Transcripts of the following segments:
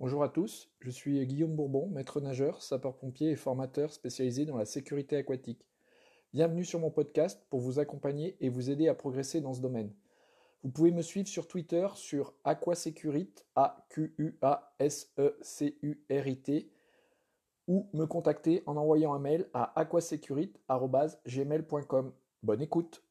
Bonjour à tous, je suis Guillaume Bourbon, maître nageur, sapeur-pompier et formateur spécialisé dans la sécurité aquatique. Bienvenue sur mon podcast pour vous accompagner et vous aider à progresser dans ce domaine. Vous pouvez me suivre sur Twitter sur Aquasecurit, A-Q-U-A-S-E-C-U-R-I-T, ou me contacter en envoyant un mail à aquasecurit.gmail.com. Bonne écoute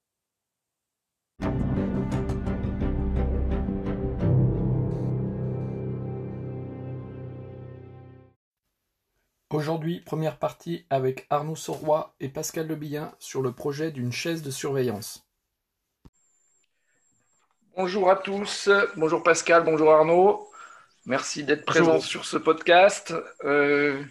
Aujourd'hui, première partie avec Arnaud Sauroy et Pascal Lebillin sur le projet d'une chaise de surveillance. Bonjour à tous, bonjour Pascal, bonjour Arnaud. Merci d'être présent sur ce podcast. Euh,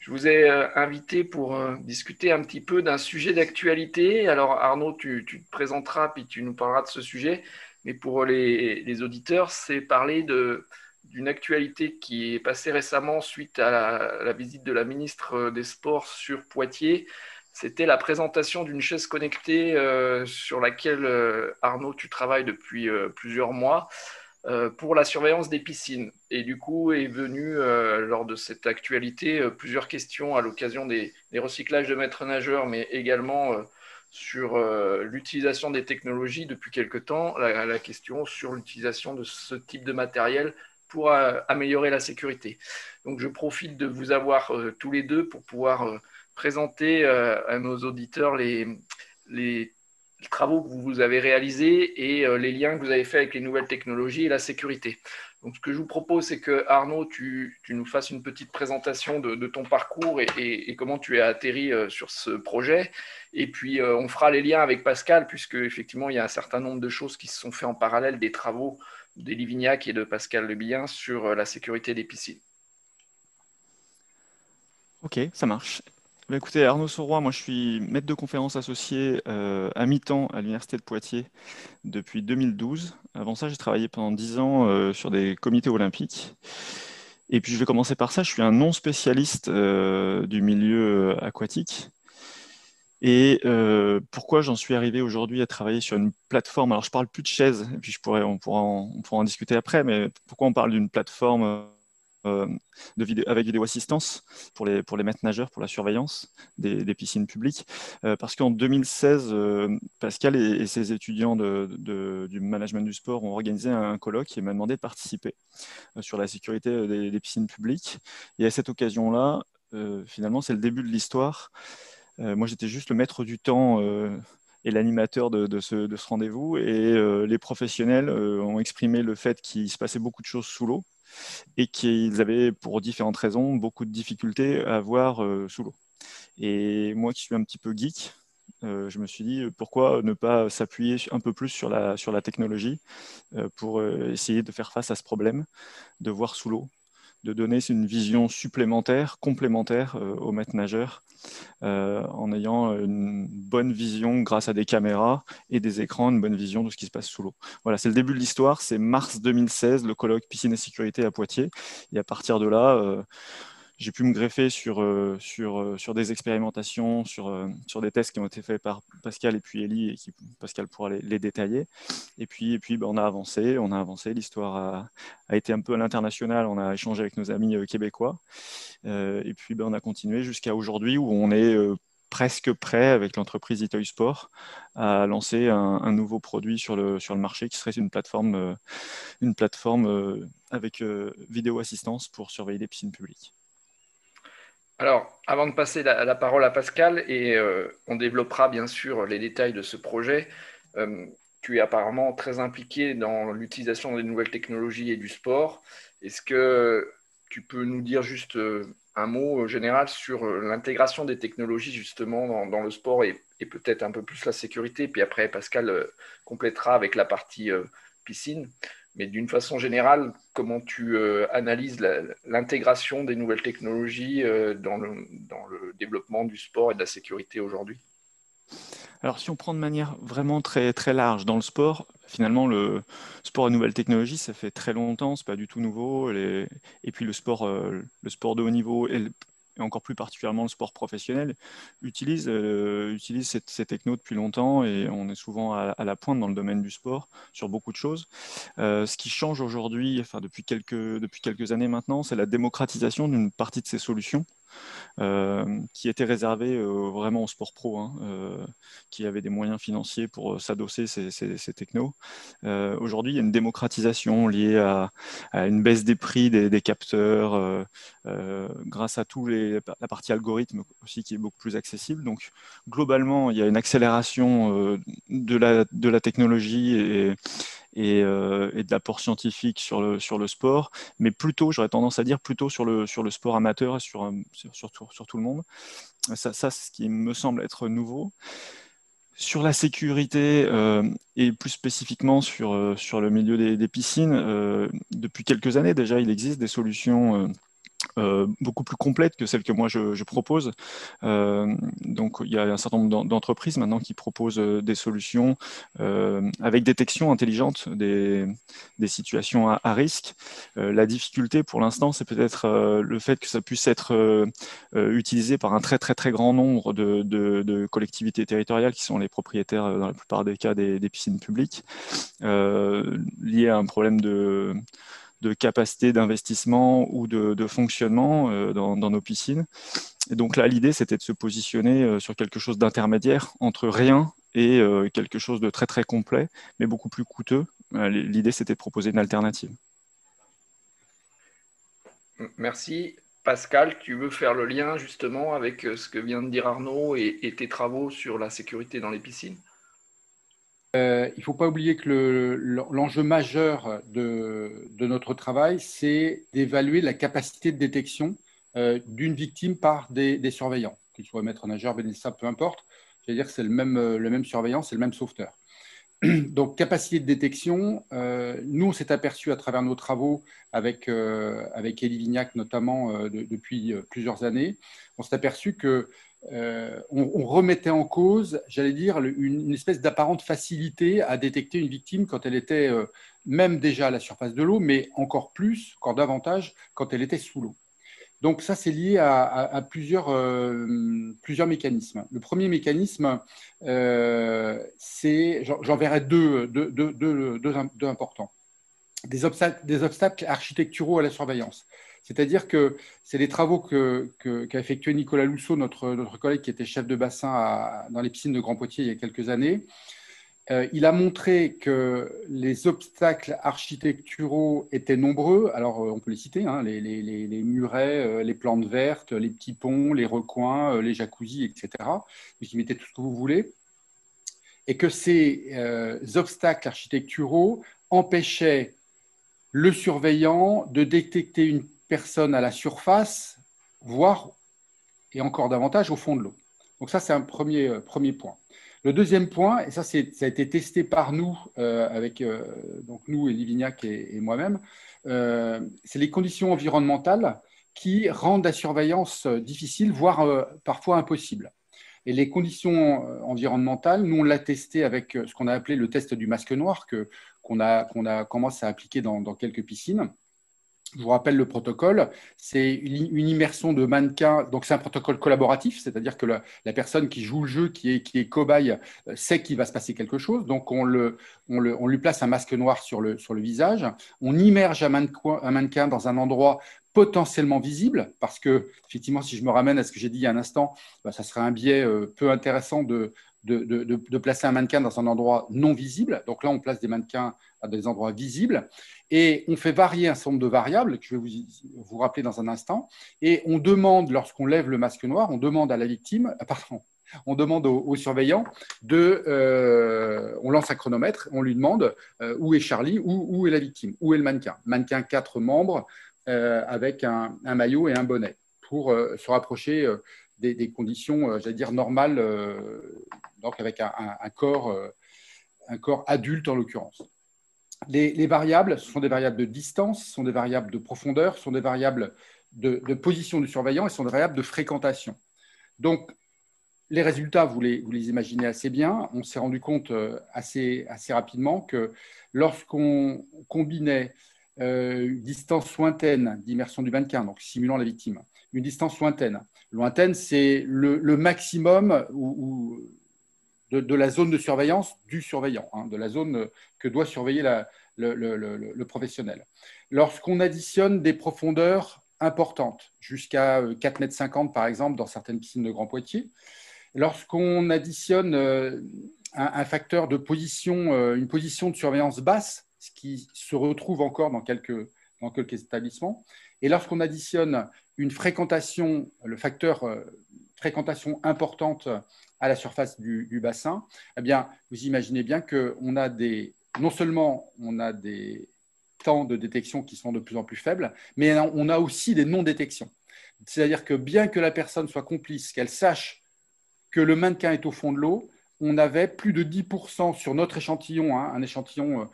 je vous ai euh, invité pour euh, discuter un petit peu d'un sujet d'actualité. Alors Arnaud, tu, te présenteras puis tu nous parleras de ce sujet. Mais pour les auditeurs, c'est parler de, d'une actualité qui est passée récemment suite à la, visite de la ministre des Sports sur Poitiers. C'était la présentation d'une chaise connectée euh, sur laquelle, euh, Arnaud, tu travailles depuis euh, plusieurs mois pour la surveillance des piscines. Et du coup, est venu, lors de cette actualité, plusieurs questions à l'occasion des, recyclages de maîtres nageurs, mais également sur l'utilisation des technologies depuis quelque temps, la question sur l'utilisation de ce type de matériel pour euh, améliorer la sécurité. Donc je profite de vous avoir euh, tous les deux pour pouvoir euh, présenter à nos auditeurs les, travaux que vous avez réalisés et les liens que vous avez faits avec les nouvelles technologies et la sécurité. Donc, ce que je vous propose, c'est que Arnaud, tu, tu, nous fasses une petite présentation de, ton parcours et, et, comment tu es atterri sur ce projet. Et puis, on fera les liens avec Pascal, puisque effectivement, il y a un certain nombre de choses qui se sont faites en parallèle des travaux d'Elie Vignac et de Pascal Lebillin sur euh, la sécurité des piscines. Ok, ça marche. Bah, écoutez, Arnaud Sauroy, moi je suis maître de conférence associé euh, à mi-temps à l'Université de Poitiers depuis 2012. Avant ça, j'ai travaillé pendant 10 ans euh, sur des comités olympiques. Et puis je vais commencer par ça, je suis un non spécialiste du milieu aquatique. Et euh, pourquoi j'en suis arrivé aujourd'hui à travailler sur une plateforme? Alors, je parle plus de chaise, et puis je pourrais, on, pourra en, on pourra en discuter après, mais pourquoi on parle d'une plateforme euh, de vidéo, avec vidéo assistance pour les, pour les maîtres nageurs, pour la surveillance des, des piscines publiques? Euh, Parce qu'en 2016, Pascal et, ses étudiants de, de, du management du sport ont organisé un colloque et m'a demandé de participer sur la sécurité des, des, piscines publiques. Et à cette occasion-là, finalement, c'est le début de l'histoire. Euh, moi, j'étais juste le maître du temps euh, et l'animateur de, ce, rendez-vous. Et euh, les professionnels ont exprimé le fait qu'il se passait beaucoup de choses sous l'eau et qu'ils avaient, pour différentes raisons, beaucoup de difficultés à voir sous l'eau. Et moi qui suis un petit peu geek, je me suis dit pourquoi ne pas s'appuyer un peu plus sur la, sur la technologie pour essayer de faire face à ce problème de voir sous l'eau de donner une vision supplémentaire, complémentaire euh, aux maîtres nageurs, euh, en ayant une bonne vision grâce à des caméras et des écrans, une bonne vision de ce qui se passe sous l'eau. Voilà, c'est le début de l'histoire, c'est mars 2016, le colloque Piscine et Sécurité à Poitiers, et à partir de là, euh, j'ai pu me greffer sur, euh, sur, euh, sur des expérimentations, sur, euh, sur des tests qui ont été faits par Pascal et puis Ellie, et qui, Pascal pourra les, détailler. Et puis, et puis ben, on a avancé, on a avancé, l'histoire a, a, été un peu à l'international, on a échangé avec nos amis québécois, et puis ben, on a continué jusqu'à aujourd'hui où on est presque prêt avec l'entreprise Itoy Sport à lancer un, nouveau produit sur le, sur le marché qui serait une plateforme, une plateforme avec vidéo assistance pour surveiller les piscines publiques. Alors, avant de passer la, parole à Pascal, et euh, on développera bien sûr les détails de ce projet, euh, tu es apparemment très impliqué dans l'utilisation des nouvelles technologies et du sport. Est-ce que tu peux nous dire juste euh, un mot général sur l'intégration des technologies justement dans, le sport et, et peut-être un peu plus la sécurité? Puis après, Pascal complétera avec la partie piscine. Mais d'une façon générale, comment tu euh, analyses l'intégration des nouvelles technologies euh, dans, le, le, développement du sport et de la sécurité aujourd'hui? Alors, si on prend de manière vraiment très, très large dans le sport, finalement, le sport et nouvelles technologies, ça fait très longtemps, c'est pas du tout nouveau. Et puis, le sport, euh, le sport de haut niveau et et encore plus particulièrement le sport professionnel, utilisent, utilisent ces, technos depuis longtemps et on est souvent à, la pointe dans le domaine du sport sur beaucoup de choses. ce qui change aujourd'hui, depuis depuis quelques années maintenant, c'est la démocratisation d'une partie de ces solutions. Euh, qui était réservé euh, vraiment au sport pro, hein, euh, qui avait des moyens financiers pour s'adosser ces, ces, technos. Aujourd'hui, il y a une démocratisation liée à, une baisse des prix des, capteurs, grâce à tous les, la partie algorithme aussi qui est beaucoup plus accessible. Donc, globalement, il y a une accélération de, la, de la technologie et, euh, et, de l'apport scientifique sur le, sur le sport, mais plutôt, j'aurais tendance à dire, plutôt sur le, sur le sport amateur et sur, sur, sur, tout, le monde. Ça, c'est ce qui me semble être nouveau. Sur la sécurité euh, et plus spécifiquement sur, euh, sur le milieu des, piscines, depuis quelques années déjà, il existe des solutions euh, beaucoup plus complète que celle que moi je, propose. Euh, donc il y a un certain nombre d'entreprises maintenant qui proposent euh, des solutions avec détection intelligente des, situations à, risque. la difficulté pour l'instant, c'est peut-être le fait que ça puisse être utilisé par un très très très grand nombre de, collectivités territoriales qui sont les propriétaires dans la plupart des cas des, piscines publiques, lié à un problème de de capacité d'investissement ou de, fonctionnement euh, dans, nos piscines. Et donc là, l'idée, c'était de se positionner euh, sur quelque chose d'intermédiaire entre rien et euh, quelque chose de très très complet, mais beaucoup plus coûteux. L'idée, c'était de proposer une alternative. Merci. Pascal, tu veux faire le lien justement avec ce que vient de dire Arnaud et tes travaux sur la sécurité dans les piscines? Euh, il ne faut pas oublier que l'enjeu majeur de, notre travail, c'est d'évaluer la capacité de détection euh, d'une victime par des, surveillants, qu'ils soient maîtres nageurs, bénéficiaires, peu importe. cest à dire que c'est le même, même surveillant, c'est le même sauveteur. Donc, capacité de détection, euh, nous, on s'est aperçu à travers nos travaux avec, avec Elie Vignac, notamment depuis plusieurs années, on s'est aperçu que euh, on, remettait en cause, j'allais dire, une, espèce d'apparente facilité à détecter une victime quand elle était euh, même déjà à la surface de l'eau, mais encore plus, encore davantage, quand elle était sous l'eau. Donc ça, c'est lié à, plusieurs, euh, plusieurs, mécanismes. Le premier mécanisme, c'est, j'en verrai deux, importants. Des obstacles architecturaux à la surveillance. C'est-à-dire que c'est des travaux qu'a effectué Nicolas Lousseau, notre, notre, collègue qui était chef de bassin dans les piscines de Grand Poitiers il y a quelques années. Euh, il a montré que les obstacles architecturaux étaient nombreux. Alors, euh, on peut les citer hein, les, murets, euh, les plantes vertes, les petits ponts, les recoins, les jacuzzis, etc. Vous y mettez tout ce que vous voulez. Et que ces obstacles architecturaux empêchaient le surveillant de détecter une personnes à la surface, voire, et encore davantage, au fond de l'eau. Donc ça, c'est un premier, euh, premier point. Le deuxième point, et ça, ça a été testé par nous, euh, avec euh, donc nous, Elie Vignac et, moi-même, c'est les conditions environnementales qui rendent la surveillance difficile, voire parfois impossible. Et les conditions environnementales, nous, on l'a testé avec ce qu'on a appelé le test du masque noir, qu'on a, qu'on a commencé à appliquer dans quelques piscines. Je vous rappelle le protocole, c'est une immersion de mannequins, donc c'est un protocole collaboratif, c'est-à-dire que la, personne qui joue le jeu, qui est, qui est cobaye, euh, sait qu'il va se passer quelque chose, donc on, le, on, le, on, lui place un masque noir sur le, sur le visage, on immerge un mannequin, un mannequin dans un endroit potentiellement visible, parce que, effectivement, si je me ramène à ce que j'ai dit il y a un instant, bah, ça serait un biais euh, peu intéressant de, de, placer un mannequin dans un endroit non visible. Donc là, on place des mannequins à des endroits visibles. Et on fait varier un certain nombre de variables que je vais vous, vous rappeler dans un instant. Et on demande, lorsqu'on lève le masque noir, on demande à la victime, euh, pardon, on demande au, surveillant de, euh, on lance un chronomètre, on lui demande euh, où est Charlie, où, où, est la victime, où est le mannequin? Mannequin quatre membres avec un, maillot et un bonnet pour se rapprocher des, conditions, j'allais dire normales, donc avec un, corps, un corps adulte en l'occurrence. Les, variables, ce sont des variables de distance, ce sont des variables de profondeur, ce sont des variables de, position du surveillant et ce sont des variables de fréquentation. Donc, les résultats, vous les, imaginez assez bien. On s'est rendu compte euh, assez, rapidement que lorsqu'on combinait euh, distance lointaine d'immersion du mannequin, donc simulant la victime, une distance lointaine. Lointaine, c'est le, maximum de, la zone de surveillance du surveillant, hein, de la zone que doit surveiller le, professionnel. Lorsqu'on additionne des profondeurs importantes, jusqu'à 4,50 m par exemple dans certaines piscines de Grand Poitiers, lorsqu'on additionne euh, un, facteur de position, euh, une position de surveillance basse, ce qui se retrouve encore dans dans quelques établissements, et lorsqu'on additionne une fréquentation, le facteur euh, fréquentation importante à la surface du, bassin, eh bien, vous imaginez bien qu'on a des, non seulement on a des temps de détection qui sont de plus en plus faibles, mais on a aussi des non-détections. C'est-à-dire que bien que la personne soit complice, qu'elle sache que le mannequin est au fond de l'eau, on avait plus de 10% sur notre échantillon, hein, un échantillon euh,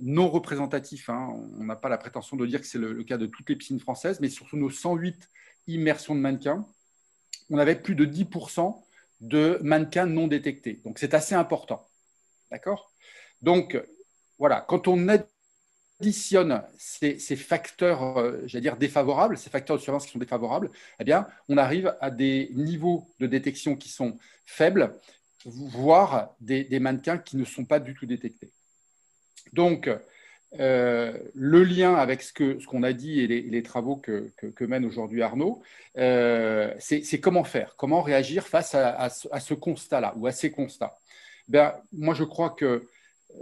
non représentatif. Hein. on n'a pas la prétention de dire que c'est le, cas de toutes les piscines françaises, mais surtout nos 108 immersions de mannequins, on avait plus de 10% de mannequins non détectés. Donc c'est assez important. D'accord? Donc voilà, quand on additionne ces, facteurs, euh, j'allais dire défavorables, ces facteurs de surveillance qui sont défavorables, eh bien, on arrive à des niveaux de détection qui sont faibles, voire des mannequins qui ne sont pas du tout détectés. Donc, euh, le lien avec ce qu'on a dit et les, travaux que, mène aujourd'hui Arnaud, euh, c'est comment faire, comment réagir face à, ce constat-là ou à ces constats. Ben, moi, je crois que euh,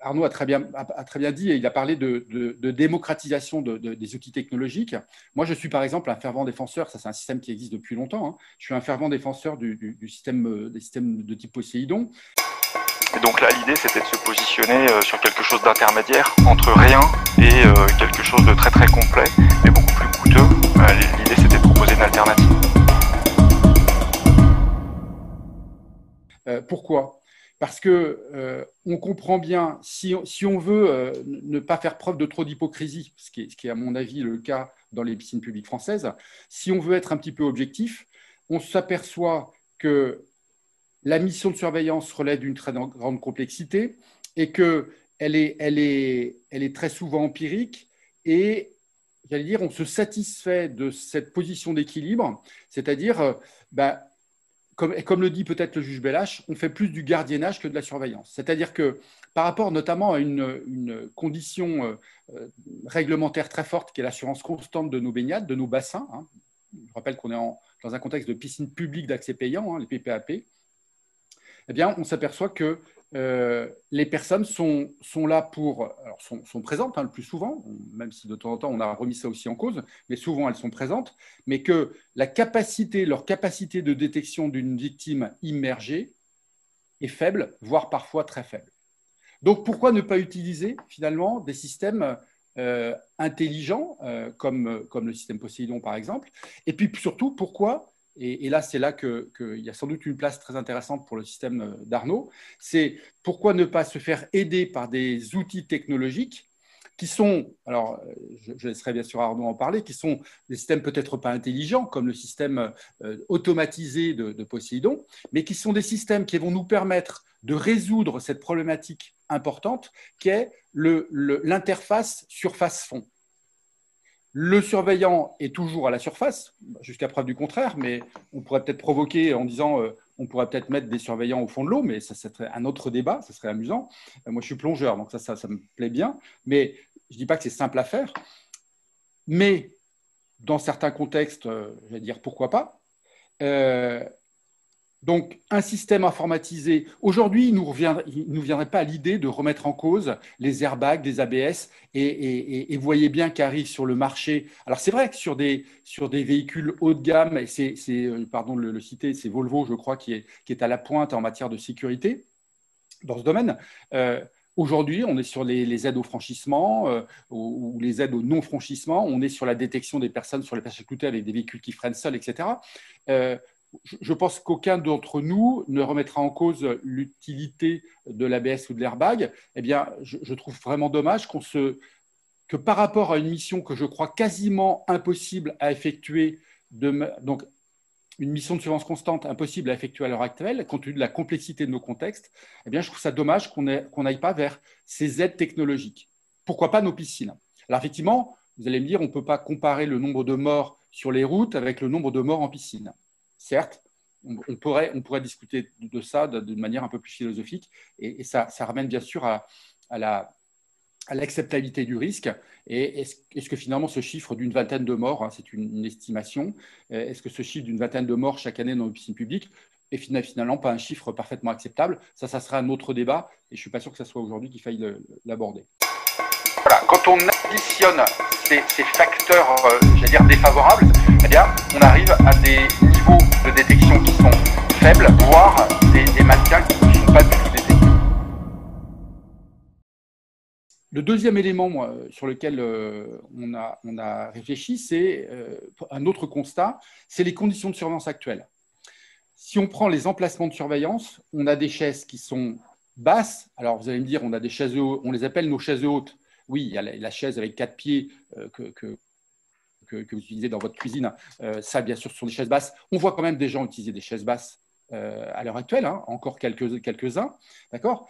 Arnaud a très, bien, dit, et il a parlé de, démocratisation des outils technologiques. Moi, je suis par exemple un fervent défenseur, ça c'est un système qui existe depuis longtemps, hein. je suis un fervent défenseur du, du, système, des systèmes de type Poséidon. Donc là, l'idée, c'était de se positionner euh, sur quelque chose d'intermédiaire entre rien et euh, quelque chose de très très complet, mais beaucoup plus coûteux. Euh, l'idée, c'était de proposer une alternative. pourquoi? Parce que on comprend bien, si, on veut ne pas faire preuve de trop d'hypocrisie, ce, qui est à mon avis le cas dans les piscines publiques françaises, si on veut être un petit peu objectif, on s'aperçoit que la mission de surveillance relève d'une très grande complexité et qu'elle est, elle est, très souvent empirique et j'allais dire, on se satisfait de cette position d'équilibre, c'est-à-dire, euh, bah, comme, comme, le dit peut-être le juge Bellache, on fait plus du gardiennage que de la surveillance. C'est-à-dire que par rapport notamment à une, condition euh, euh, réglementaire très forte qui est l'assurance constante de nos baignades, de nos bassins, hein, je rappelle qu'on est dans un contexte de piscine publique d'accès payant, hein, les PPAP, eh bien, on s'aperçoit que euh, les personnes sont, sont là pour, alors sont, présentes hein, le plus souvent, même si de temps en temps on a remis ça aussi en cause, mais souvent elles sont présentes, mais que la capacité, leur capacité de détection d'une victime immergée est faible, voire parfois très faible. Donc pourquoi ne pas utiliser finalement des systèmes euh, intelligents euh, comme, comme le système Poséidon par exemple? Et puis surtout, pourquoi et, là, c'est là qu'il y a sans doute une place très intéressante pour le système euh, d'Arnaud, c'est pourquoi ne pas se faire aider par des outils technologiques qui sont, alors je, laisserai bien sûr Arnaud en parler, qui sont des systèmes peut-être pas intelligents, comme le système euh, automatisé de, de Poséidon, mais qui sont des systèmes qui vont nous permettre de résoudre cette problématique importante qui est l'interface surface-fond. Le surveillant est toujours à la surface, jusqu'à preuve du contraire, mais on pourrait peut-être provoquer en disant euh, on pourrait peut-être mettre des surveillants au fond de l'eau, mais ça serait un autre débat, ça serait amusant. Euh, moi, je suis plongeur, donc ça, ça, me plaît bien, mais je ne dis pas que c'est simple à faire. Mais dans certains contextes, euh, je vais dire pourquoi pas. Donc, un système informatisé, aujourd'hui, il ne nous viendrait pas à l'idée de remettre en cause les airbags, les ABS, et, voyez bien qu'arrive sur le marché. Alors, c'est vrai que sur des, véhicules haut de gamme, et c'est, euh, pardon de le, citer, c'est Volvo, je crois, qui est, à la pointe en matière de sécurité dans ce domaine. Euh, aujourd'hui, on est sur les, aides au franchissement euh, ou, les aides au non-franchissement. On est sur la détection des personnes sur les persécutés avec des véhicules qui freinent seuls, etc je pense qu'aucun d'entre nous ne remettra en cause l'utilité de l'ABS ou de l'airbag. Eh bien, je, trouve vraiment dommage que par rapport à une mission que je crois quasiment impossible à effectuer, donc une mission de surveillance constante impossible à effectuer à l'heure actuelle, compte tenu de la complexité de nos contextes, eh bien, je trouve ça dommage qu'on n'aille pas vers ces aides technologiques. Pourquoi pas nos piscines? Alors, effectivement, Vous allez me dire, on ne peut pas comparer le nombre de morts sur les routes avec le nombre de morts en piscine. Certes, on, pourrait, on pourrait discuter de ça d'une manière un peu plus philosophique, et, ça, ramène bien sûr à, la, l'acceptabilité du risque. Et est-ce, que finalement ce chiffre d'une vingtaine de morts, hein, c'est une, estimation, euh, est-ce que ce chiffre d'une vingtaine de morts chaque année dans les piscines publiques est finalement pas un chiffre parfaitement acceptable? Ça, ça sera un autre débat, et je suis pas sûr que ce soit aujourd'hui qu'il faille l'aborder. Voilà, quand on additionne ces, facteurs, euh, j'allais dire défavorables, eh on arrive à des de détection qui sont faibles, voire des, des qui ne sont pas du tout détectés. Le deuxième élément sur lequel euh, on, a, réfléchi, c'est euh, un autre constat, c'est les conditions de surveillance actuelles. Si on prend les emplacements de surveillance, on a des chaises qui sont basses. Alors vous allez me dire, on a des chaises, on les appelle nos chaises hautes oui, il y a la, chaise avec quatre pieds euh, que, vous utilisez dans votre cuisine. Euh, ça, bien sûr, ce sont des chaises basses. On voit quand même des gens utiliser des chaises basses euh, à l'heure actuelle, hein, encore quelques-uns. D'accord?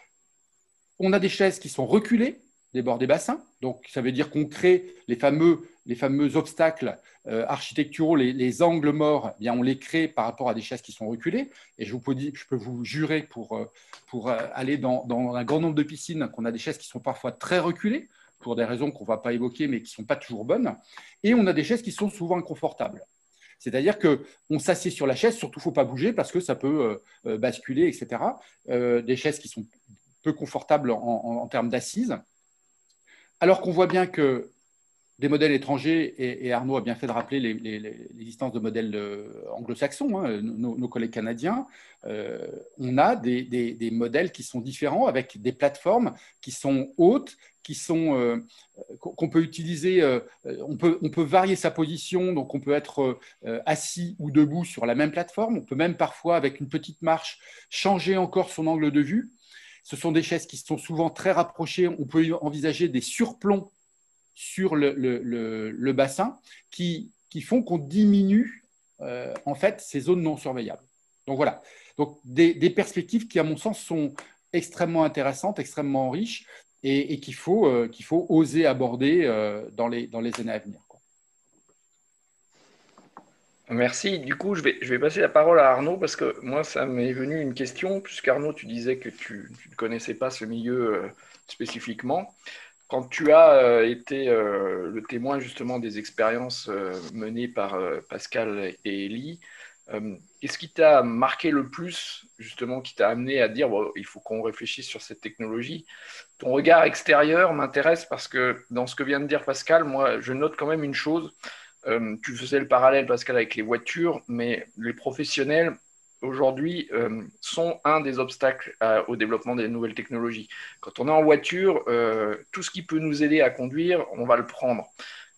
On a des chaises qui sont reculées des bords des bassins. Donc, ça veut dire qu'on crée les fameux, les fameux obstacles architecturaux, les, angles morts, eh bien, on les crée par rapport à des chaises qui sont reculées. Et je, vous peux, je peux vous jurer, pour, pour aller dans, dans, un grand nombre de piscines, qu'on a des chaises qui sont parfois très reculées pour des raisons qu'on ne va pas évoquer, mais qui ne sont pas toujours bonnes. Et on a des chaises qui sont souvent inconfortables. C'est-à-dire qu'on s'assied sur la chaise, surtout il ne faut pas bouger parce que ça peut euh, euh, basculer, etc. Euh, des chaises qui sont peu confortables en, termes d'assises. Alors qu'on voit bien que des modèles étrangers, et, Arnaud a bien fait de rappeler l'existence de modèles anglo-saxons, hein, nos, collègues canadiens, on a des, modèles qui sont différents avec des plateformes qui sont hautes, qui euh, qu'on peut utiliser. Euh, on, peut, on peut varier sa position, donc on peut être euh, assis ou debout sur la même plateforme. On peut même parfois, avec une petite marche, changer encore son angle de vue. Ce sont des chaises qui sont souvent très rapprochées. On peut envisager des surplombs sur le, le, bassin qui, qui font qu'on diminue en fait ces zones non surveillables. Donc voilà. Donc des, perspectives qui, à mon sens, sont extrêmement intéressantes, extrêmement riches, et, qu'il faut, euh, faut oser aborder euh, dans, les, dans les années à venir. Merci. Du coup, je vais, je vais passer la parole à Arnaud parce que moi, ça m'est venu une question, puisqu'Arnaud, tu disais que tu ne connaissais pas ce milieu euh, spécifiquement. Quand tu as été le témoin justement des expériences menées par Pascal et Elie, Qu'est-ce qui t'a marqué le plus, justement, qui t'a amené à dire il faut qu'on réfléchisse sur cette technologie? Ton regard extérieur m'intéresse parce que dans ce que vient de dire Pascal, moi, je note quand même une chose. Euh, tu faisais le parallèle, Pascal, avec les voitures, mais les professionnels, aujourd'hui, euh, sont un des obstacles au développement des nouvelles technologies. Quand on est en voiture, euh, tout ce qui peut nous aider à conduire, on va le prendre.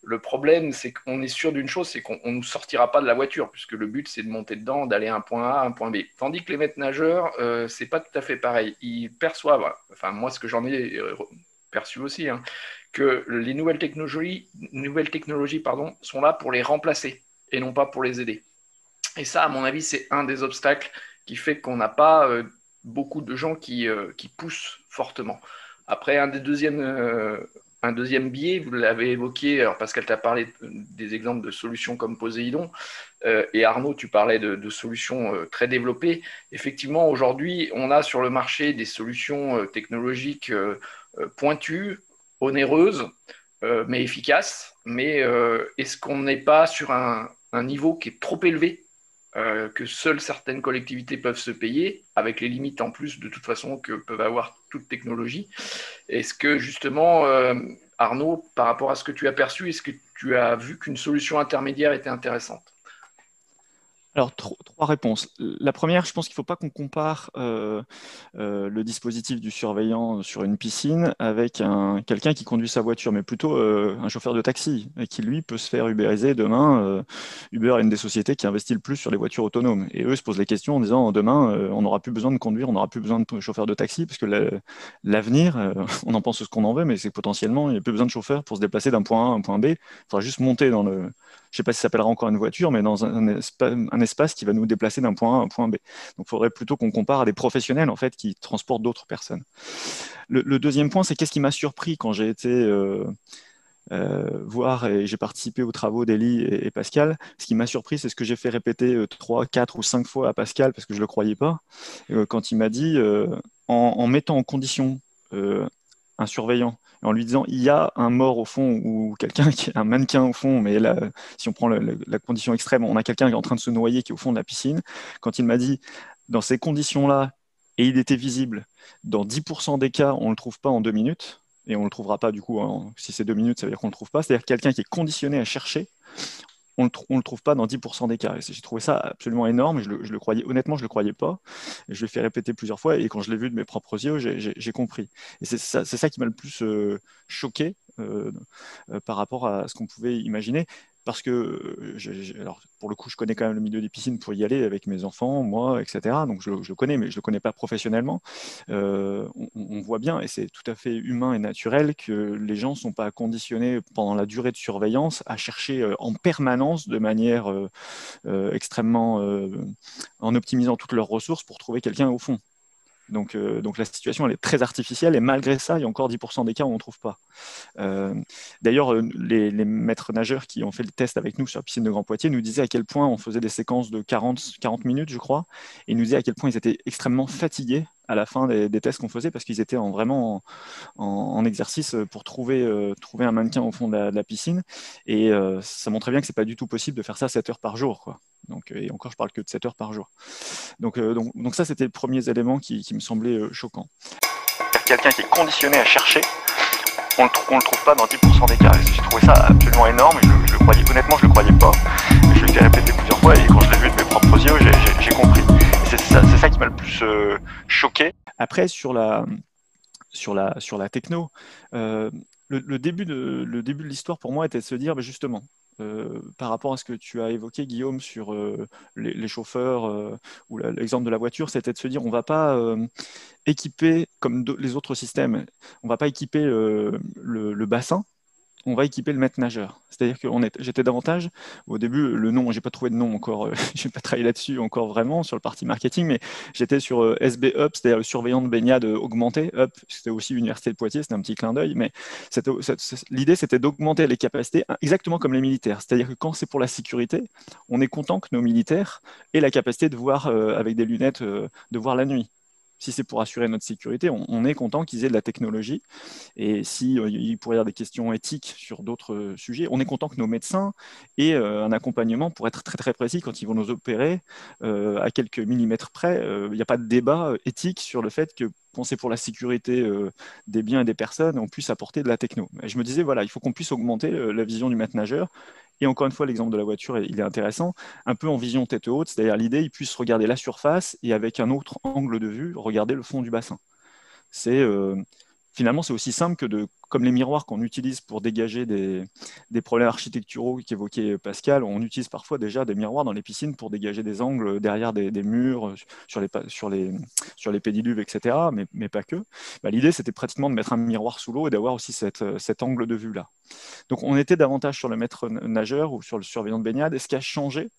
Le problème, c'est qu'on est sûr d'une chose, c'est qu'on ne sortira pas de la voiture, puisque le but, c'est de monter dedans, d'aller à un point A, un point B. Tandis que les maîtres nageurs, euh, c'est pas tout à fait pareil. Ils perçoivent, enfin moi, ce que j'en ai euh, perçu aussi, hein, que les nouvelles technologies, nouvelles technologies pardon, sont là pour les remplacer et non pas pour les aider. Et ça, à mon avis, c'est un des obstacles qui fait qu'on n'a pas euh, beaucoup de gens qui, euh, qui, poussent fortement. Après, un des deuxièmes un deuxième biais, vous l'avez évoqué, alors Pascal t'a parlé des exemples de solutions comme Poséidon, euh, et Arnaud, tu parlais de, solutions euh, très développées. Effectivement, aujourd'hui, on a sur le marché des solutions euh, technologiques pointues, onéreuses, mais efficaces. Mais est-ce qu'on n'est pas sur un, niveau qui est trop élevé que seules certaines collectivités peuvent se payer, avec les limites en plus de toute façon que peuvent avoir toute technologie. Est-ce que justement, euh, Arnaud, par rapport à ce que tu as perçu, est-ce que tu as vu qu'une solution intermédiaire était intéressante? Alors, trois réponses. La première, je pense qu'il ne faut pas qu'on compare euh, euh, le dispositif du surveillant sur une piscine avec un, quelqu'un qui conduit sa voiture, mais plutôt euh, un chauffeur de taxi, qui, lui, peut se faire ubériser demain. Uber est une des sociétés qui investit le plus sur les voitures autonomes. Et eux se posent les questions en disant, demain, on n'aura plus besoin de conduire, on n'aura plus besoin de chauffeur de taxi, parce que l'avenir, on en pense ce qu'on en veut, mais c'est potentiellement, il n'y a plus besoin de chauffeur pour se déplacer d'un point A à un point B. Il faudra juste monter dans le je ne sais pas si ça s'appellera encore une voiture, mais dans un, espace qui va nous déplacer d'un point A à un point B. Donc il faudrait plutôt qu'on compare à des professionnels en fait qui transportent d'autres personnes. Le, deuxième point, c'est qu'est-ce qui m'a surpris quand j'ai été euh, voir, et j'ai participé aux travaux d'Elie et, Pascal. Ce qui m'a surpris, c'est ce que j'ai fait répéter trois, quatre ou cinq fois à Pascal parce que je ne le croyais pas. quand il m'a dit, en, mettant en condition un surveillant. En lui disant il y a un mort au fond ou quelqu'un qui est un mannequin au fond, mais là, si on prend la condition extrême, on a quelqu'un qui est en train de se noyer qui est au fond de la piscine. Quand il m'a dit dans ces conditions-là, et il était visible, dans 10% des cas, on ne le trouve pas en deux minutes, et on ne le trouvera pas du coup, si c'est deux minutes, ça veut dire qu'on le trouve pas, c'est-à-dire quelqu'un qui est conditionné à chercher, on ne le trouve pas dans 10% des cas. J'ai trouvé ça absolument énorme. Je le, croyais, honnêtement, je le croyais pas. je l'ai fait répéter plusieurs fois. Et quand je l'ai vu de mes propres yeux, j'ai compris. Et c'est ça, qui m'a le plus euh, choqué euh, euh, par rapport à ce qu'on pouvait imaginer parce que, euh, alors pour le coup, je connais quand même le milieu des piscines pour y aller avec mes enfants, moi, etc. Donc je, le connais, mais je ne le connais pas professionnellement. Euh, on, voit bien, et c'est tout à fait humain et naturel, que les gens ne sont pas conditionnés pendant la durée de surveillance à chercher euh, en permanence, de manière extrêmement, en optimisant toutes leurs ressources pour trouver quelqu'un au fond. Donc, euh, donc, la situation est très artificielle et malgré ça, il y a encore 10% des cas où on ne trouve pas. Euh, d'ailleurs, euh, les, maîtres nageurs qui ont fait le test avec nous sur la piscine de Grand Poitiers nous disaient à quel point on faisait des séquences de 40, 40 minutes, je crois, et nous disaient à quel point ils étaient extrêmement fatigués à la fin des, tests qu'on faisait parce qu'ils étaient en, vraiment en, exercice pour trouver, trouver un mannequin au fond de la, piscine. Et ça montrait bien que ce n'est pas du tout possible de faire ça 7 heures par jour. Quoi. Donc, et encore, je parle que de 7 heures par jour. Donc, donc, donc ça, c'était les premiers éléments qui, qui me semblaient choquants. Quelqu'un qui est conditionné à chercher, on ne le, trouve pas dans 10% des cas. J'ai trouvé ça absolument énorme. Je, je, croyais, honnêtement, je ne le croyais pas. Je l'ai répété plusieurs fois et quand je l'ai vu de mes propres yeux, j'ai compris. C'est ça, qui m'a le plus euh, choqué. Après, sur la, sur la, sur la techno, euh, le, début de, le début de l'histoire pour moi était de se dire, bah, justement, euh, par rapport à ce que tu as évoqué, Guillaume, sur les, chauffeurs ou l'exemple de la voiture, c'était de se dire on ne va pas équiper, comme les autres systèmes, on ne va pas équiper le bassin on va équiper le maître nageur. C'est-à-dire que j'étais davantage, au début, le nom, j'ai pas trouvé de nom encore, je n'ai pas travaillé là-dessus encore vraiment sur le parti marketing, mais j'étais sur euh, SB Up, c'est-à-dire le surveillant de baignade augmenté. Up, c'était aussi l'université de Poitiers, c'était un petit clin d'œil, mais l'idée c'était d'augmenter les capacités exactement comme les militaires. C'est-à-dire que quand c'est pour la sécurité, on est content que nos militaires aient la capacité de voir euh, avec des lunettes, euh, de voir la nuit si c'est pour assurer notre sécurité, on, est content qu'ils aient de la technologie. Et euh, il pourrait y avoir des questions éthiques sur d'autres euh, sujets, on est content que nos médecins aient euh, un accompagnement pour être très très précis quand ils vont nous opérer à quelques millimètres près. Il n'y a pas de débat éthique sur le fait que penser pour la sécurité des biens et des personnes, on puisse apporter de la techno. je me disais, voilà, il faut qu'on puisse augmenter la vision du maître nageur et encore une fois, l'exemple de la voiture, il est intéressant, un peu en vision tête haute, c'est-à-dire l'idée, il puisse regarder la surface et avec un autre angle de vue, regarder le fond du bassin. C'est euh, finalement, c'est aussi simple que de, comme les miroirs qu'on utilise pour dégager des, problèmes architecturaux qu'évoquait Pascal, on utilise parfois déjà des miroirs dans les piscines pour dégager des angles derrière des, murs, sur les, sur, les, sur les pédiluves, etc., mais, mais pas que. Bah, l'idée, c'était pratiquement de mettre un miroir sous l'eau et d'avoir aussi cette, cet angle de vue-là. Donc, on était davantage sur le maître nageur ou sur le surveillant de baignade. Et ce qui a changé,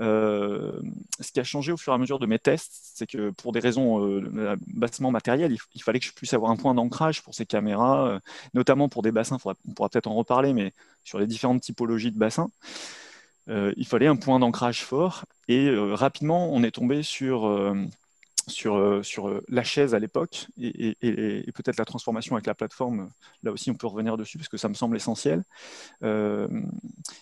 euh, ce qui a changé au fur et à mesure de mes tests, c'est que pour des raisons euh, bassement matérielles, il, fallait que je puisse avoir un point d'ancrage pour ces caméras, euh, notamment pour des bassins, on pourra peut-être en reparler, mais sur les différentes typologies de bassins. il fallait un point d'ancrage fort et rapidement on est tombé sur sur, euh, euh, la chaise à l'époque et, peut-être la transformation avec la plateforme. Là aussi, on peut revenir dessus parce que ça me semble essentiel. Euh,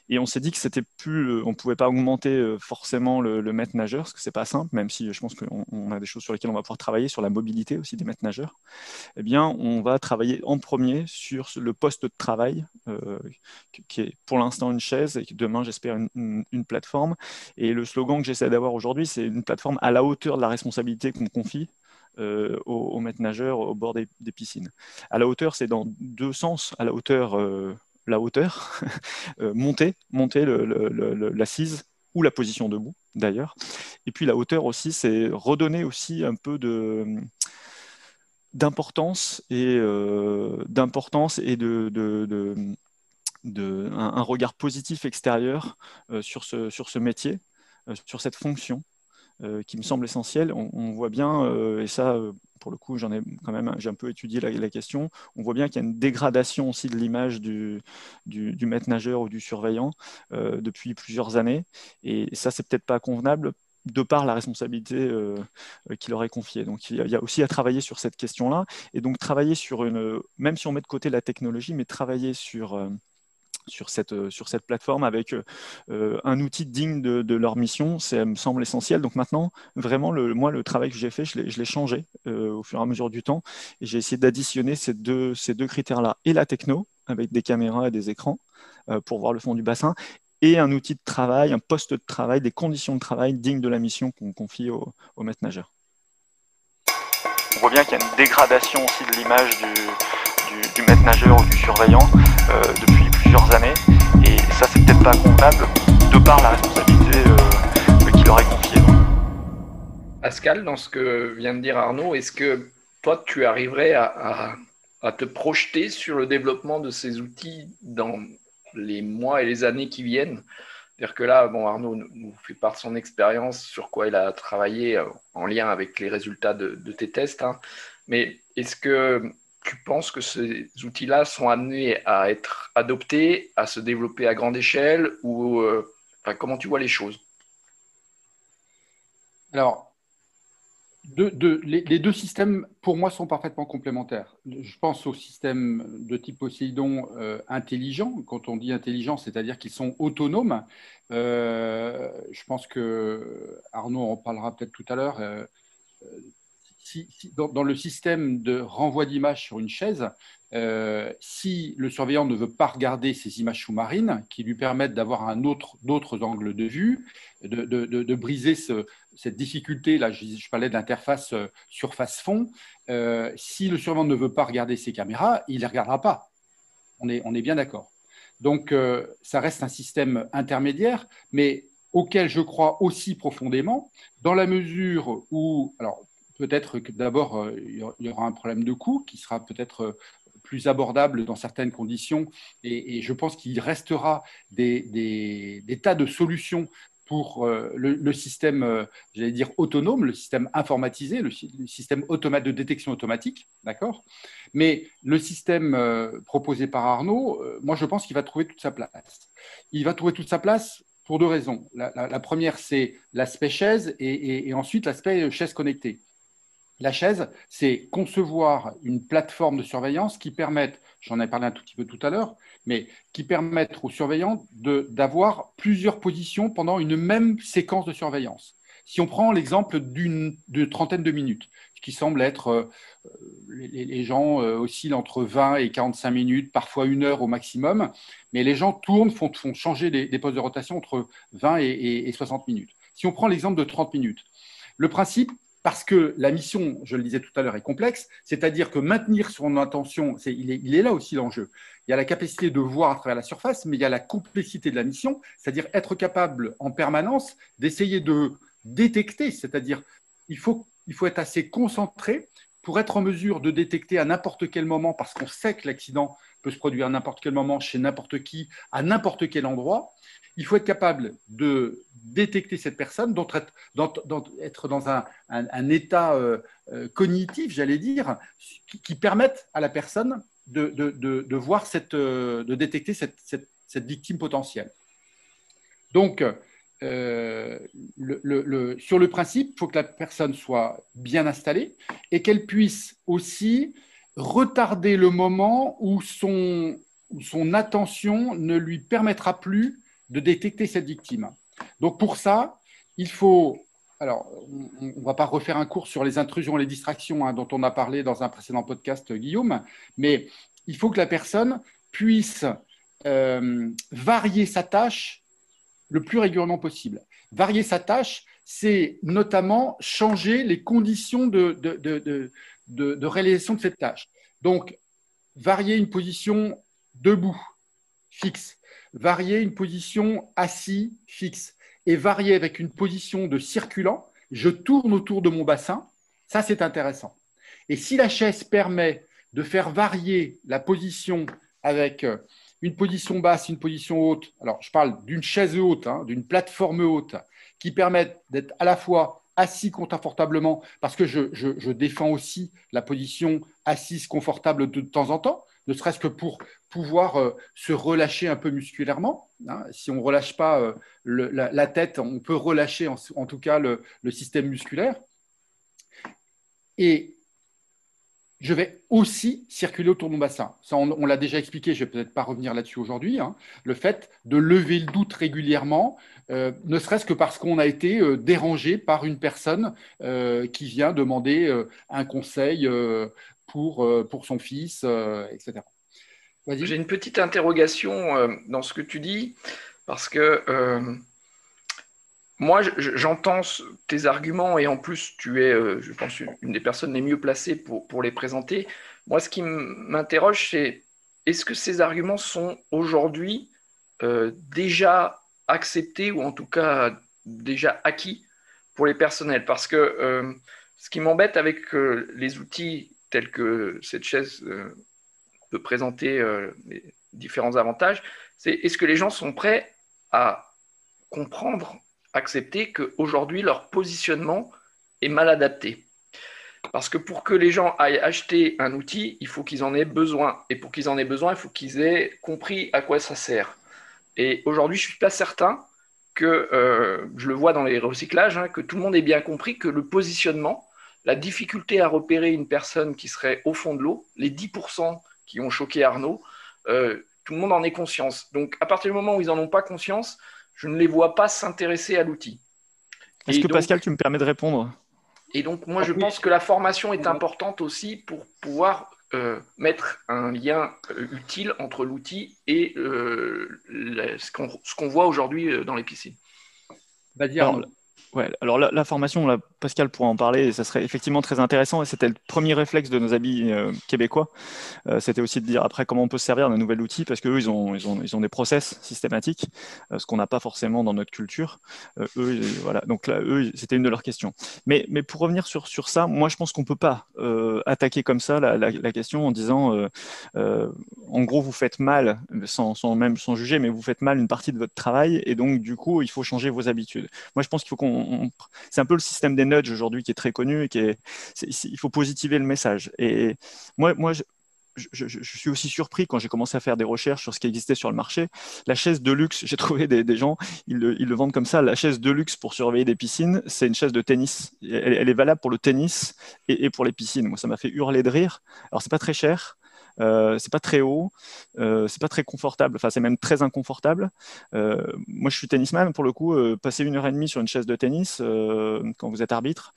et on s'est dit que c'était plus, on pouvait pas augmenter forcément le, maître nageur parce que c'est pas simple, même si je pense qu'on a des choses sur lesquelles on va pouvoir travailler sur la mobilité aussi des maîtres nageurs. Eh bien, on va travailler en premier sur le poste de travail qui est pour l'instant une chaise et demain j'espère une, une plateforme. Et le slogan que j'essaie d'avoir aujourd'hui, c'est une plateforme à la hauteur de la responsabilité qu'on confie euh, aux, maîtres nageurs au bord des, piscines. À la hauteur, c'est dans deux sens. À la hauteur, euh, la hauteur, euh, monter, monter l'assise ou la position debout d'ailleurs. Et puis la hauteur aussi, c'est redonner aussi un peu de d'importance et d'importance et de, un, regard positif extérieur sur ce métier, sur cette fonction qui me semble essentiel. On, voit bien, et ça, pour le coup, j'en ai quand même j'ai un peu étudié la, question. On voit bien qu'il y a une dégradation aussi de l'image du, du, maître nageur ou du surveillant depuis plusieurs années. Et ça, c'est peut-être pas convenable de par la responsabilité euh, qu'il aurait confiée. Donc il y, a, aussi à travailler sur cette question-là, et donc travailler sur une, même si on met de côté la technologie, mais travailler sur, euh, sur, cette, sur cette plateforme avec euh, un outil digne de, leur mission, ça me semble essentiel. Donc maintenant, vraiment, le, moi, le travail que j'ai fait, je l'ai changé au fur et à mesure du temps, j'ai essayé d'additionner ces deux, ces deux critères-là, et la techno, avec des caméras et des écrans, pour voir le fond du bassin, et un outil de travail, un poste de travail, des conditions de travail dignes de la mission qu'on confie au, maître nageur. On voit bien qu'il y a une dégradation aussi de l'image du, maître nageur ou du surveillant euh, depuis plusieurs années, et ça c'est peut-être pas convenable de par la responsabilité euh, qu'il aurait confiée. Pascal, dans ce que vient de dire Arnaud, est-ce que toi tu arriverais à, à te projeter sur le développement de ces outils dans les mois et les années qui viennent? C'est-à-dire que là, bon, Arnaud nous fait part de son expérience sur quoi il a travaillé euh, en lien avec les résultats de, tes tests. Hein. Mais est-ce que tu penses que ces outils-là sont amenés à être adoptés, à se développer à grande échelle ou euh, comment tu vois les choses? Alors, les, deux systèmes, pour moi, sont parfaitement complémentaires. Je pense au système de type Poséidon euh, intelligent. Quand on dit intelligent, c'est-à-dire qu'ils sont autonomes. Euh, je pense que Arnaud en parlera peut-être tout à l'heure. Dans, le système de renvoi d'images sur une chaise, euh, si le surveillant ne veut pas regarder ces images sous-marines qui lui permettent d'avoir d'autres angles de vue, de, briser cette difficulté, là je, parlais d'interface euh, surface-fond, euh, si le surveillant ne veut pas regarder ces caméras, il ne les regardera pas. On est, on est bien d'accord. Donc ça reste un système intermédiaire, mais auquel je crois aussi profondément, dans la mesure où, alors peut-être que d'abord, il y aura un problème de coût qui sera peut-être plus abordable dans certaines conditions. Et, je pense qu'il restera des, tas de solutions pour euh, le, système, euh, j'allais dire autonome, le système informatisé, le, système de détection automatique, d'accord? Mais le système euh, proposé par Arnaud, moi je pense qu'il va trouver toute sa place. Il va trouver toute sa place pour deux raisons. La, première, c'est l'aspect chaise et ensuite l'aspect chaise connectée. La chaise, c'est concevoir une plateforme de surveillance qui permette, j'en ai parlé un tout petit peu tout à l'heure, mais qui permette aux surveillants d'avoir plusieurs positions pendant une même séquence de surveillance. Si on prend l'exemple d'une trentaine de minutes, ce qui semble être, euh, les, gens euh, oscillent entre 20 et 45 minutes, parfois une heure au maximum, mais les gens tournent, font, changer des, postes de rotation entre 20 et, et 60 minutes. Si on prend l'exemple de 30 minutes, le principe, parce que la mission, je le disais tout à l'heure, est complexe, c'est-à-dire que maintenir son attention, il, est, là aussi l'enjeu. Il y a la capacité de voir à travers la surface, mais il y a la complexité de la mission, c'est-à-dire être capable en permanence d'essayer de détecter, c'est-à-dire il faut, il faut être assez concentré pour être en mesure de détecter à n'importe quel moment, parce qu'on sait que l'accident peut se produire à n'importe quel moment, chez n'importe qui, à n'importe quel endroit, il faut être capable de détecter cette personne, d'être dans un, état euh, euh, cognitif, j'allais dire, qui, permette à la personne de, voir cette, euh, de détecter cette, victime potentielle. Donc, sur le principe, il faut que la personne soit bien installée et qu'elle puisse aussi retarder le moment où son, attention ne lui permettra plus de détecter cette victime. Donc pour ça, il faut... Alors, on ne va pas refaire un cours sur les intrusions et les distractions hein, dont on a parlé dans un précédent podcast, Guillaume, mais il faut que la personne puisse euh, varier sa tâche le plus régulièrement possible. Varier sa tâche, c'est notamment changer les conditions de, réalisation de cette tâche. Donc, varier une position debout, fixe, varier une position assis fixe. Et varier avec une position de circulant, je tourne autour de mon bassin, ça c'est intéressant. Et si la chaise permet de faire varier la position avec euh, une position basse, une position haute, alors je parle d'une chaise haute, hein, d'une plateforme haute, qui permettent d'être à la fois assis confortablement, parce que je, défends aussi la position assise confortable de, temps en temps, ne serait-ce que pour pouvoir euh, se relâcher un peu musculairement. Hein. Si on ne relâche pas euh, la, tête, on peut relâcher en, tout cas le, le système musculaire. Et je vais aussi circuler autour de mon bassin. Ça, on, l'a déjà expliqué, je ne vais peut-être pas revenir là-dessus aujourd'hui. Hein. Le fait de lever le doute régulièrement, euh, ne serait-ce que parce qu'on a été euh, dérangé par une personne euh, qui vient demander un conseil pour, pour son fils, etc. J'ai une petite interrogation dans ce que tu dis, parce que moi, j'entends tes arguments et en plus, tu es, euh, je pense, une des personnes les mieux placées pour, les présenter. Moi, ce qui m'interroge, c'est est-ce que ces arguments sont aujourd'hui euh, déjà acceptés ou en tout cas déjà acquis pour les personnels? Parce que euh, ce qui m'embête avec les outils tels que cette chaise peut présenter les différents avantages, c'est est-ce que les gens sont prêts à comprendre accepter qu'aujourd'hui, leur positionnement est mal adapté. Parce que pour que les gens aillent acheter un outil, il faut qu'ils en aient besoin. Et pour qu'ils en aient besoin, il faut qu'ils aient compris à quoi ça sert. Et aujourd'hui, je ne suis pas certain que, euh, je le vois dans les recyclages, hein, que tout le monde ait bien compris que le positionnement, la difficulté à repérer une personne qui serait au fond de l'eau, les 10% qui ont choqué Arnaud, euh, tout le monde en est conscience. Donc à partir du moment où ils n'en ont pas conscience, je ne les vois pas s'intéresser à l'outil. Est-ce que Pascal, tu me permets de répondre? Et donc, moi, je pense que la formation est importante aussi pour pouvoir euh, mettre un lien euh, utile entre l'outil et euh, ce qu'on voit aujourd'hui dans les piscines. Vas-y, Ouais, alors la, formation, là, Pascal pourra en parler, et ça serait effectivement très intéressant. C'était le premier réflexe de nos amis euh, québécois. Euh, c'était aussi de dire après comment on peut se servir d'un nouvel outil, parce qu'eux, ils ont, ils, ont, ils ont des process systématiques, euh, ce qu'on n'a pas forcément dans notre culture. eux, voilà. Donc là, eux, c'était une de leurs questions. Mais, mais pour revenir sur, sur ça, moi, je pense qu'on ne peut pas attaquer comme ça la, la, question en disant, en gros, vous faites mal, sans, sans, même sans juger, mais vous faites mal une partie de votre travail, et donc, du coup, il faut changer vos habitudes. Moi, je pense qu'il faut qu'on c'est un peu le système des nudges aujourd'hui qui est très connu et qui est, il faut positiver le message. Et moi, moi je, suis aussi surpris quand j'ai commencé à faire des recherches sur ce qui existait sur le marché. La chaise de luxe, j'ai trouvé des, gens, ils le, vendent comme ça. La chaise de luxe pour surveiller des piscines, c'est une chaise de tennis. Elle, est valable pour le tennis et, et pour les piscines. Moi, ça m'a fait hurler de rire. Alors, c'est pas très cher. Euh, c'est pas très haut, euh, c'est pas très confortable, enfin c'est même très inconfortable. Euh, moi je suis tennisman pour le coup, passer une heure et demie sur une chaise de tennis quand vous êtes arbitre,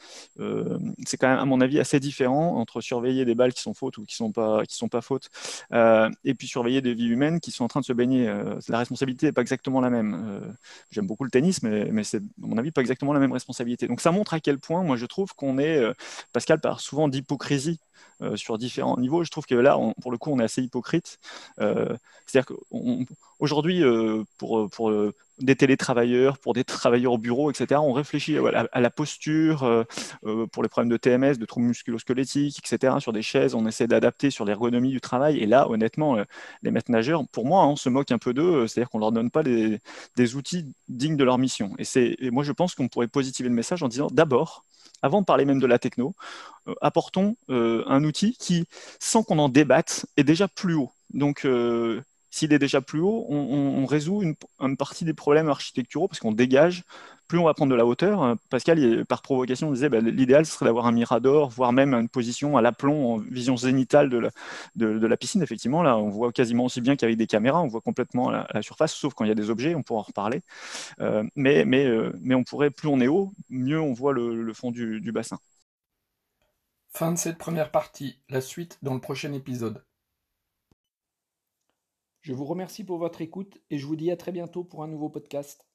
c'est quand même à mon avis assez différent entre surveiller des balles qui sont fautes ou qui sont pas qui sont pas fautes, et puis surveiller des vies humaines qui sont en train de se baigner. la responsabilité n'est pas exactement la même. J'aime beaucoup le tennis, mais, mais c'est à mon avis pas exactement la même responsabilité. Donc ça montre à quel point moi je trouve qu'on est, Pascal parle souvent d'hypocrisie sur différents niveaux. Je trouve que là, pour le coup, on est assez hypocrite. Euh, c'est-à-dire qu'aujourd'hui, euh, pour, des télétravailleurs, pour des travailleurs au bureau, etc. On réfléchit à, la posture, pour les problèmes de TMS, de troubles musculo-squelettiques, etc. Sur des chaises, on essaie d'adapter sur l'ergonomie du travail. Et là, honnêtement, les maîtres nageurs, pour moi, on se moque un peu d'eux, c'est-à-dire qu'on ne leur donne pas des, outils dignes de leur mission. Et, et moi, je pense qu'on pourrait positiver le message en disant d'abord, avant de parler même de la techno, euh, apportons euh, un outil qui, sans qu'on en débatte, est déjà plus haut. Donc, euh, s'il est déjà plus haut, on, résout une, partie des problèmes architecturaux parce qu'on dégage, plus on va prendre de la hauteur. Pascal, par provocation, disait bah, l'idéal serait d'avoir un mirador, voire même une position à l'aplomb en vision zénitale de la, piscine. Effectivement, là, on voit quasiment aussi bien qu'avec des caméras, on voit complètement la, la, surface, sauf quand il y a des objets, on pourra en reparler. mais, mais, mais on pourrait, plus on est haut, mieux on voit le, fond du bassin. Fin de cette première partie, la suite dans le prochain épisode. Je vous remercie pour votre écoute et je vous dis à très bientôt pour un nouveau podcast.